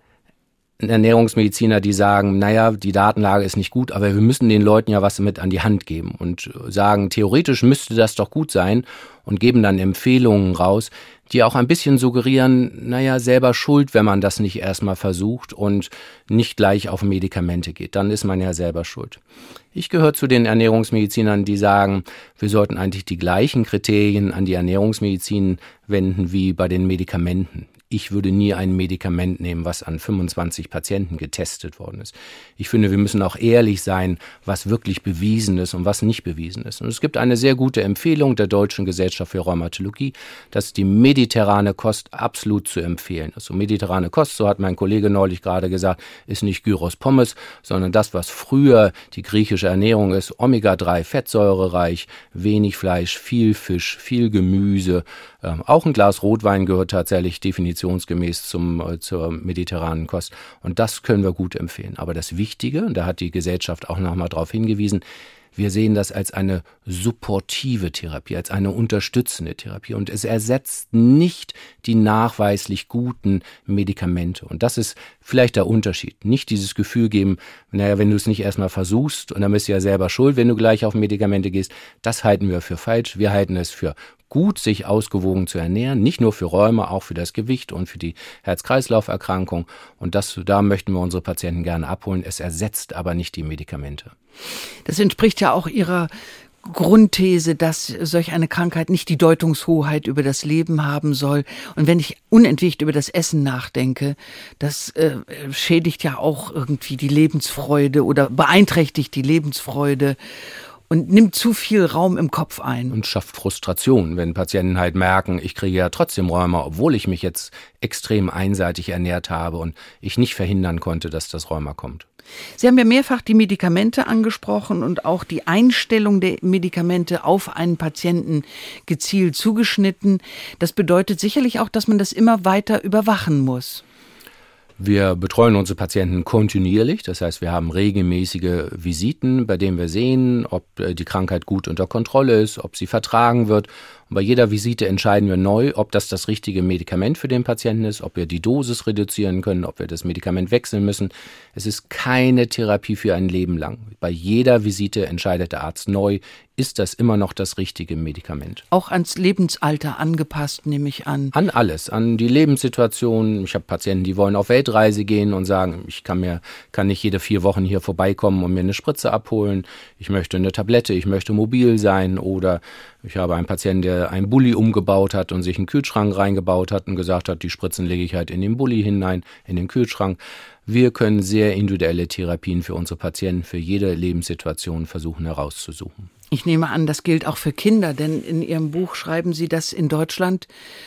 [SPEAKER 3] Ernährungsmediziner, die sagen, naja, die Datenlage ist nicht gut, aber wir müssen den Leuten ja was mit an die Hand geben und sagen, theoretisch müsste das doch gut sein und geben dann Empfehlungen raus, die auch ein bisschen suggerieren, naja, selber schuld, wenn man das nicht erstmal versucht und nicht gleich auf Medikamente geht. Dann ist man ja selber schuld. Ich gehöre zu den Ernährungsmedizinern, die sagen, wir sollten eigentlich die gleichen Kriterien an die Ernährungsmedizin wenden wie bei den Medikamenten. Ich würde nie ein Medikament nehmen, was an 25 Patienten getestet worden ist. Ich finde, wir müssen auch ehrlich sein, was wirklich bewiesen ist und was nicht bewiesen ist. Und es gibt eine sehr gute Empfehlung der Deutschen Gesellschaft für Rheumatologie, dass die mediterrane Kost absolut zu empfehlen ist. Und mediterrane Kost, so hat mein Kollege neulich gerade gesagt, ist nicht Gyros Pommes, sondern das, was früher die griechische Ernährung ist, Omega-3 fettsäurereich, wenig Fleisch, viel Fisch, viel Gemüse. Ähm, auch ein Glas Rotwein gehört tatsächlich definitionsgemäß zum, äh, zur mediterranen Kost. Und das können wir gut empfehlen. Aber das Wichtige, und da hat die Gesellschaft auch nochmal darauf hingewiesen, wir sehen das als eine supportive Therapie, als eine unterstützende Therapie. Und es ersetzt nicht die nachweislich guten Medikamente. Und das ist vielleicht der Unterschied. Nicht dieses Gefühl geben, naja, wenn du es nicht erstmal versuchst, und dann bist du ja selber schuld, wenn du gleich auf Medikamente gehst. Das halten wir für falsch. Wir halten es für gut, sich ausgewogen zu ernähren, nicht nur für Räume, auch für das Gewicht und für die Herz-Kreislauf-Erkrankung. Und das, da möchten wir unsere Patienten gerne abholen. Es ersetzt aber nicht die Medikamente.
[SPEAKER 2] Das entspricht ja auch Ihrer Grundthese, dass solch eine Krankheit nicht die Deutungshoheit über das Leben haben soll. Und wenn ich unentwegt über das Essen nachdenke, das äh, schädigt ja auch irgendwie die Lebensfreude oder beeinträchtigt die Lebensfreude und nimmt zu viel Raum im Kopf ein.
[SPEAKER 3] und schafft Frustration, wenn Patienten halt merken, ich kriege ja trotzdem Rheuma, obwohl ich mich jetzt extrem einseitig ernährt habe und ich nicht verhindern konnte, dass das Rheuma kommt.
[SPEAKER 2] Sie haben ja mehrfach die Medikamente angesprochen und auch die Einstellung der Medikamente auf einen Patienten gezielt zugeschnitten. Das bedeutet sicherlich auch, dass man das immer weiter überwachen muss.
[SPEAKER 3] Wir betreuen unsere Patienten kontinuierlich, das heißt, wir haben regelmäßige Visiten, bei denen wir sehen, ob äh, die Krankheit gut unter Kontrolle ist, ob sie vertragen wird. Und bei jeder Visite entscheiden wir neu, ob das das richtige Medikament für den Patienten ist, ob wir die Dosis reduzieren können, ob wir das Medikament wechseln müssen. Es ist keine Therapie für ein Leben lang. Bei jeder Visite entscheidet der Arzt neu, ist das immer noch das richtige Medikament.
[SPEAKER 2] Auch ans Lebensalter angepasst, nehme ich an.
[SPEAKER 3] An alles, an die Lebenssituation. Ich habe Patienten, die wollen auf Weltreise gehen und sagen, ich kann mir kann nicht jede vier Wochen hier vorbeikommen und mir eine Spritze abholen. Ich möchte eine Tablette, ich möchte mobil sein oder ich habe einen Patienten, der einen Bulli umgebaut hat und sich einen Kühlschrank reingebaut hat und gesagt hat, die Spritzen lege ich halt in den Bulli hinein, in den Kühlschrank. Wir können sehr individuelle Therapien für unsere Patienten, für jede Lebenssituation versuchen herauszusuchen.
[SPEAKER 2] Ich nehme an, das gilt auch für Kinder, denn in Ihrem Buch schreiben Sie, dass in Deutschland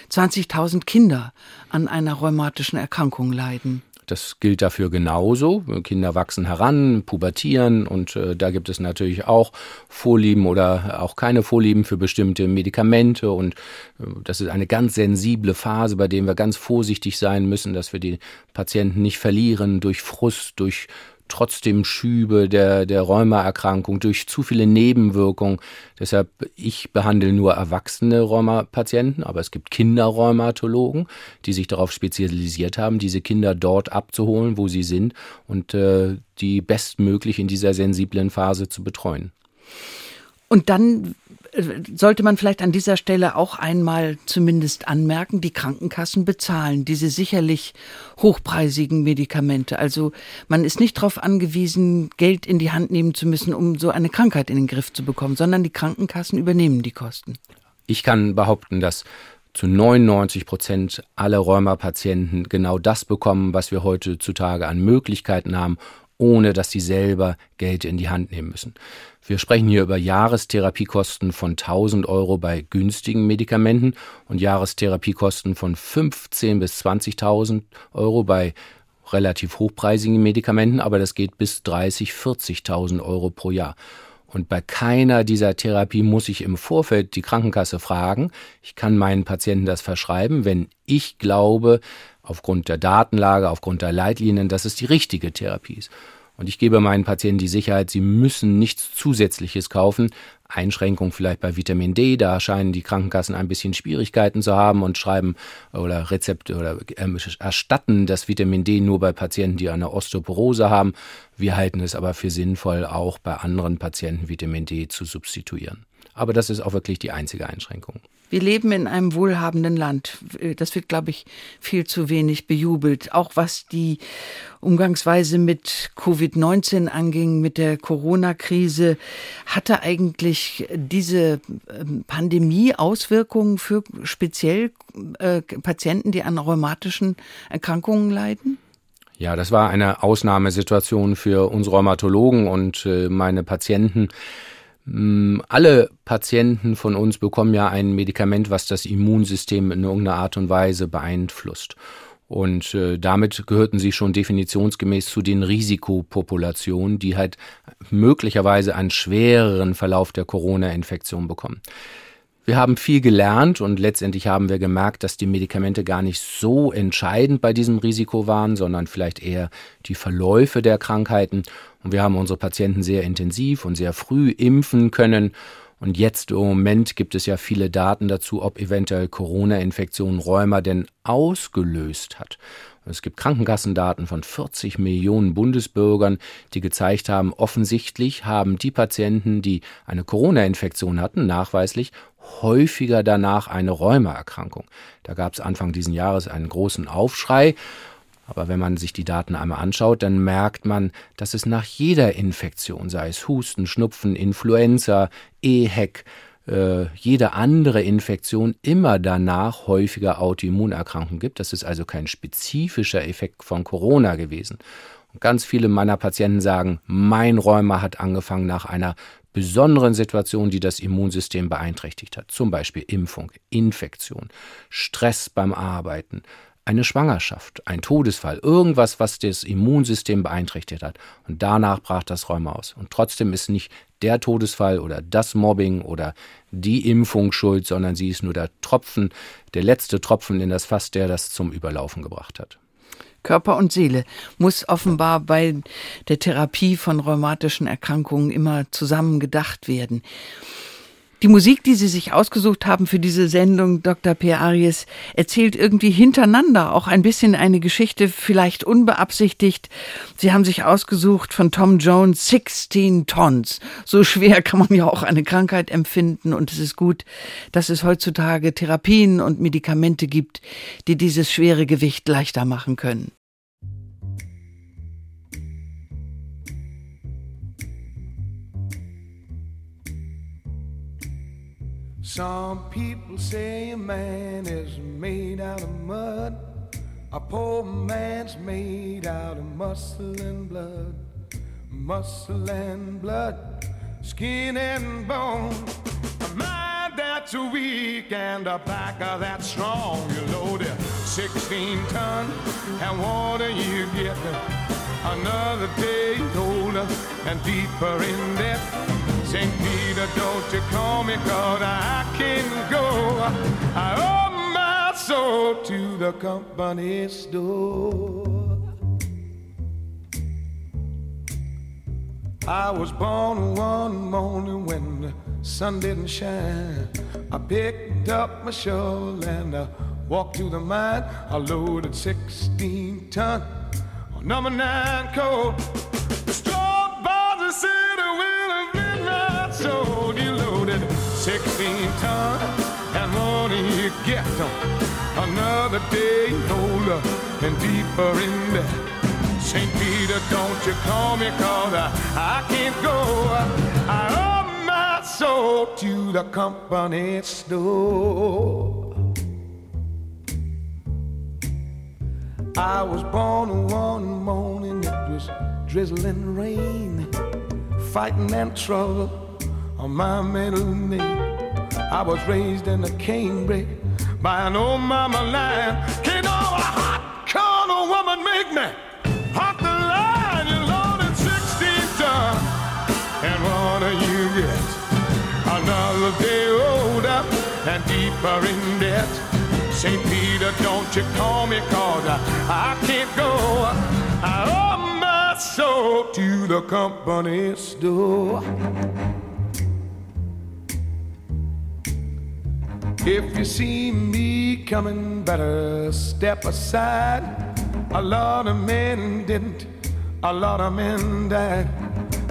[SPEAKER 2] 20.000 Kinder an einer rheumatischen Erkrankung leiden.
[SPEAKER 3] Das gilt dafür genauso. Kinder wachsen heran, pubertieren und äh, da gibt es natürlich auch Vorlieben oder auch keine Vorlieben für bestimmte Medikamente und äh, das ist eine ganz sensible Phase, bei der wir ganz vorsichtig sein müssen, dass wir die Patienten nicht verlieren durch Frust, durch trotzdem Schübe der, der Rheumaerkrankung, durch zu viele Nebenwirkungen. Deshalb, ich behandle nur erwachsene Rheumapatienten, aber es gibt Kinderrheumatologen, die sich darauf spezialisiert haben, diese Kinder dort abzuholen, wo sie sind und äh, die bestmöglich in dieser sensiblen Phase zu betreuen.
[SPEAKER 2] Und dann äh, sollte man vielleicht an dieser Stelle auch einmal zumindest anmerken, die Krankenkassen bezahlen diese sicherlich hochpreisigen Medikamente. Also man ist nicht darauf angewiesen, Geld in die Hand nehmen zu müssen, um so eine Krankheit in den Griff zu bekommen, sondern die Krankenkassen übernehmen die Kosten.
[SPEAKER 3] Ich kann behaupten, dass zu 99 Prozent alle Rheumapatienten genau das bekommen, was wir heutzutage an Möglichkeiten haben, ohne dass sie selber Geld in die Hand nehmen müssen. Wir sprechen hier über Jahrestherapiekosten von 1000 Euro bei günstigen Medikamenten und Jahrestherapiekosten von 15 bis 20.000 Euro bei relativ hochpreisigen Medikamenten, aber das geht bis 30, 40.000 Euro pro Jahr. Und bei keiner dieser Therapie muss ich im Vorfeld die Krankenkasse fragen. Ich kann meinen Patienten das verschreiben, wenn ich glaube, aufgrund der Datenlage, aufgrund der Leitlinien, dass es die richtige Therapie ist. Und ich gebe meinen Patienten die Sicherheit, sie müssen nichts Zusätzliches kaufen. Einschränkung vielleicht bei Vitamin D, da scheinen die Krankenkassen ein bisschen Schwierigkeiten zu haben und schreiben oder Rezepte oder äh, erstatten das Vitamin D nur bei Patienten, die eine Osteoporose haben. Wir halten es aber für sinnvoll, auch bei anderen Patienten Vitamin D zu substituieren. Aber das ist auch wirklich die einzige Einschränkung.
[SPEAKER 2] Wir leben in einem wohlhabenden Land. Das wird, glaube ich, viel zu wenig bejubelt. Auch was die Umgangsweise mit Covid-19 anging, mit der Corona-Krise, hatte eigentlich diese ähm, Pandemie Auswirkungen für speziell äh, Patienten, die an rheumatischen Erkrankungen leiden?
[SPEAKER 3] Ja, das war eine Ausnahmesituation für uns Rheumatologen und äh, meine Patienten. Mm, Alle Patienten von uns bekommen ja ein Medikament, was das Immunsystem in irgendeiner Art und Weise beeinflusst. Und äh, damit gehörten sie schon definitionsgemäß zu den Risikopopulationen, die halt möglicherweise einen schwereren Verlauf der Corona-Infektion bekommen. Wir haben viel gelernt und letztendlich haben wir gemerkt, dass die Medikamente gar nicht so entscheidend bei diesem Risiko waren, sondern vielleicht eher die Verläufe der Krankheiten. Und wir haben unsere Patienten sehr intensiv und sehr früh impfen können. Und jetzt im Moment gibt es ja viele Daten dazu, ob eventuell Corona-Infektion Rheuma denn ausgelöst hat. Es gibt Krankenkassendaten von 40 Millionen Bundesbürgern, die gezeigt haben, offensichtlich haben die Patienten, die eine Corona-Infektion hatten, nachweislich häufiger danach eine Rheumaerkrankung. Da gab es Anfang diesen Jahres einen großen Aufschrei. Aber wenn man sich die Daten einmal anschaut, dann merkt man, dass es nach jeder Infektion, sei es Husten, Schnupfen, Influenza, EHEC, äh, jede andere Infektion immer danach häufiger Autoimmunerkrankungen gibt. Das ist also kein spezifischer Effekt von Corona gewesen. Und ganz viele meiner Patienten sagen, mein Rheuma hat angefangen nach einer besonderen Situation, die das Immunsystem beeinträchtigt hat. Zum Beispiel Impfung, Infektion, Stress beim Arbeiten, eine Schwangerschaft, ein Todesfall, irgendwas, was das Immunsystem beeinträchtigt hat. Und danach brach das Rheuma aus. Und trotzdem ist nicht der Todesfall oder das Mobbing oder die Impfung schuld, sondern sie ist nur der Tropfen, der letzte Tropfen in das Fass, der das zum Überlaufen gebracht hat.
[SPEAKER 2] Körper und Seele muss offenbar bei der Therapie von rheumatischen Erkrankungen immer zusammen gedacht werden. Die Musik, die Sie sich ausgesucht haben für diese Sendung, Dr. P. Aries, erzählt irgendwie hintereinander auch ein bisschen eine Geschichte, vielleicht unbeabsichtigt. Sie haben sich ausgesucht von Tom Jones 16 Tons. So schwer kann man ja auch eine Krankheit empfinden und es ist gut, dass es heutzutage Therapien und Medikamente gibt, die dieses schwere Gewicht leichter machen können.
[SPEAKER 4] Some people say a man is made out of mud. A poor man's made out of muscle and blood. Muscle and blood, skin and bone. A mind that's weak and a back that's strong. You load it 16 ton and water you get. Another day older and deeper in debt. St. Peter, don't you call me, cause I can go. I owe my soul to the company store. I was born one morning when the sun didn't shine. I picked up my shovel and I walked to the mine. I loaded 16 ton on number nine coal. Get another day older and deeper in debt. St. Peter, don't you call me cause I, I can't go. I owe my soul to the company store. I was born one morning, it was drizzling rain, fighting and trouble my middle name. I was raised in a canebrake by an old mama lion. Can't no a hot corner woman make me hot the line. You loaded 16 ton, and what do you get? Another day older and deeper in debt. St. Peter, don't you call me cause I, I can't go. I owe my soul to the company store. If you see me coming, better step aside. A lot of men didn't, a lot of men died.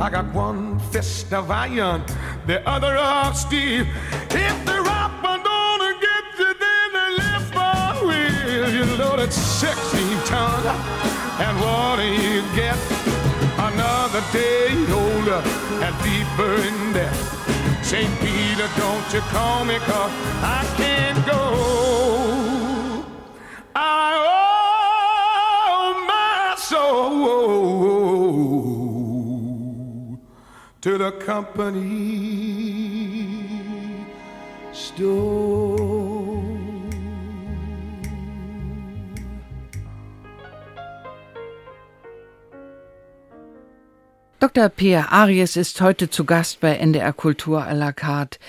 [SPEAKER 4] I got one fist of iron, the other of steel. If the rapper don't get you, then they lift my wheel. You loaded 16 ton, and what do you get? Another day older and deeper in debt. St. Peter, don't you call me cause I can't go. I owe my soul to the company store.
[SPEAKER 2] Dr. Peer Aries ist heute zu Gast bei NDR Kultur à la carte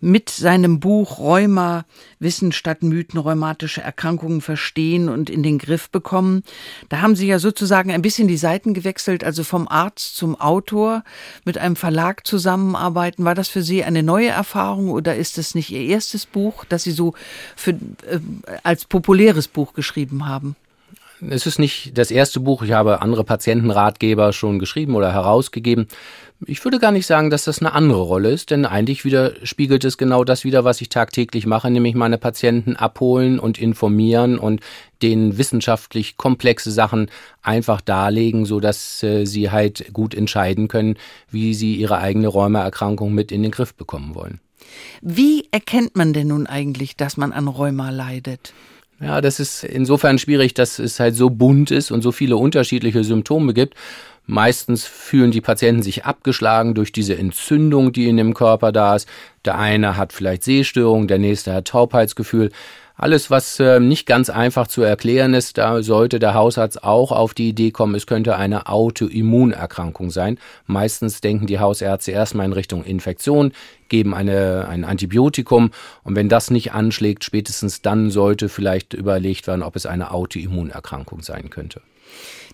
[SPEAKER 2] mit seinem Buch Rheuma, Wissen statt Mythen, rheumatische Erkrankungen verstehen und in den Griff bekommen. Da haben Sie ja sozusagen ein bisschen die Seiten gewechselt, also vom Arzt zum Autor, mit einem Verlag zusammenarbeiten. War das für Sie eine neue Erfahrung oder ist es nicht Ihr erstes Buch, das Sie so für, äh, als populäres Buch geschrieben haben?
[SPEAKER 3] Es ist nicht das erste Buch. Ich habe andere Patientenratgeber schon geschrieben oder herausgegeben. Ich würde gar nicht sagen, dass das eine andere Rolle ist, denn eigentlich widerspiegelt es genau das wieder, was ich tagtäglich mache, nämlich meine Patienten abholen und informieren und denen wissenschaftlich komplexe Sachen einfach darlegen, so dass äh, sie halt gut entscheiden können, wie sie ihre eigene Rheumaerkrankung mit in den Griff bekommen wollen.
[SPEAKER 2] Wie erkennt man denn nun eigentlich, dass man an Rheuma leidet?
[SPEAKER 3] Ja, das ist insofern schwierig, dass es halt so bunt ist und so viele unterschiedliche Symptome gibt. Meistens fühlen die Patienten sich abgeschlagen durch diese Entzündung, die in dem Körper da ist. Der eine hat vielleicht Sehstörung, der nächste hat Taubheitsgefühl. Alles, was äh, nicht ganz einfach zu erklären ist, da sollte der Hausarzt auch auf die Idee kommen, es könnte eine Autoimmunerkrankung sein. Meistens denken die Hausärzte erstmal in Richtung Infektion, geben eine, ein Antibiotikum und wenn das nicht anschlägt, spätestens dann sollte vielleicht überlegt werden, ob es eine Autoimmunerkrankung sein könnte.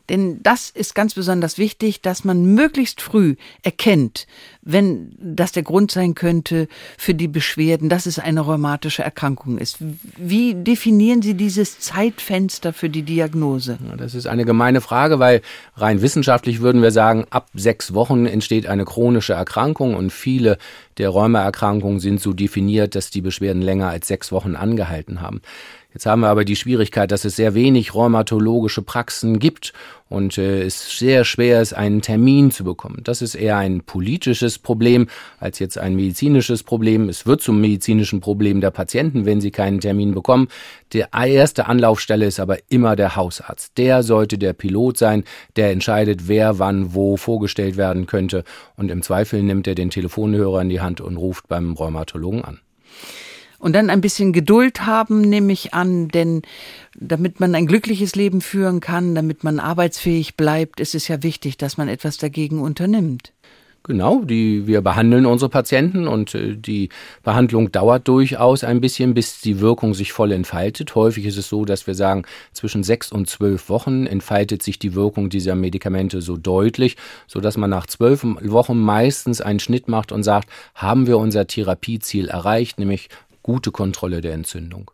[SPEAKER 2] Denn das ist ganz besonders wichtig, dass man möglichst früh erkennt, wenn das der Grund sein könnte für die Beschwerden, dass es eine rheumatische Erkrankung ist. Wie definieren Sie dieses Zeitfenster für die Diagnose?
[SPEAKER 3] Das ist eine gemeine Frage, weil rein wissenschaftlich würden wir sagen, ab sechs Wochen entsteht eine chronische Erkrankung und viele der Rheumaerkrankungen sind so definiert, dass die Beschwerden länger als sechs Wochen angehalten haben. Jetzt haben wir aber die Schwierigkeit, dass es sehr wenig rheumatologische Praxen gibt und äh, es sehr schwer ist, einen Termin zu bekommen. Das ist eher ein politisches Problem als jetzt ein medizinisches Problem. Es wird zum medizinischen Problem der Patienten, wenn sie keinen Termin bekommen. Die erste Anlaufstelle ist aber immer der Hausarzt. Der sollte der Pilot sein, der entscheidet, wer wann wo vorgestellt werden könnte und im Zweifel nimmt er den Telefonhörer in die Hand und ruft beim Rheumatologen an.
[SPEAKER 2] Und dann ein bisschen Geduld haben, nehme ich an, denn damit man ein glückliches Leben führen kann, damit man arbeitsfähig bleibt, ist es ja wichtig, dass man etwas dagegen unternimmt.
[SPEAKER 3] Genau, die, wir behandeln unsere Patienten und äh, die Behandlung dauert durchaus ein bisschen, bis die Wirkung sich voll entfaltet. Häufig ist es so, dass wir sagen, zwischen sechs und zwölf Wochen entfaltet sich die Wirkung dieser Medikamente so deutlich, so dass man nach zwölf Wochen meistens einen Schnitt macht und sagt, haben wir unser Therapieziel erreicht, nämlich gute Kontrolle der Entzündung.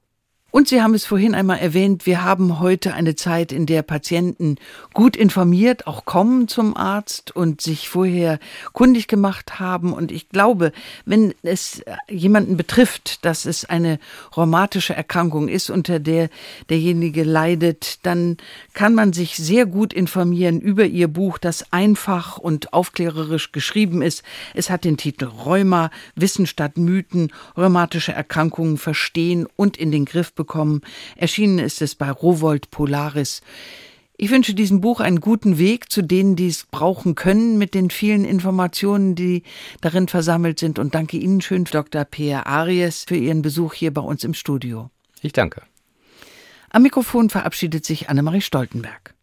[SPEAKER 2] Und Sie haben es vorhin einmal erwähnt, wir haben heute eine Zeit, in der Patienten gut informiert auch kommen zum Arzt und sich vorher kundig gemacht haben. Und ich glaube, wenn es jemanden betrifft, dass es eine rheumatische Erkrankung ist, unter der derjenige leidet, dann kann man sich sehr gut informieren über Ihr Buch, das einfach und aufklärerisch geschrieben ist. Es hat den Titel Rheuma, Wissen statt Mythen, rheumatische Erkrankungen verstehen und in den Griff bekommen. Erschienen ist es bei Rowold Polaris. Ich wünsche diesem Buch einen guten Weg zu denen, die es brauchen können, mit den vielen Informationen, die darin versammelt sind. Und danke Ihnen schön, Dr. Peer Aries, für Ihren Besuch hier bei uns im Studio.
[SPEAKER 3] Ich danke.
[SPEAKER 2] Am Mikrofon verabschiedet sich Annemarie Stoltenberg.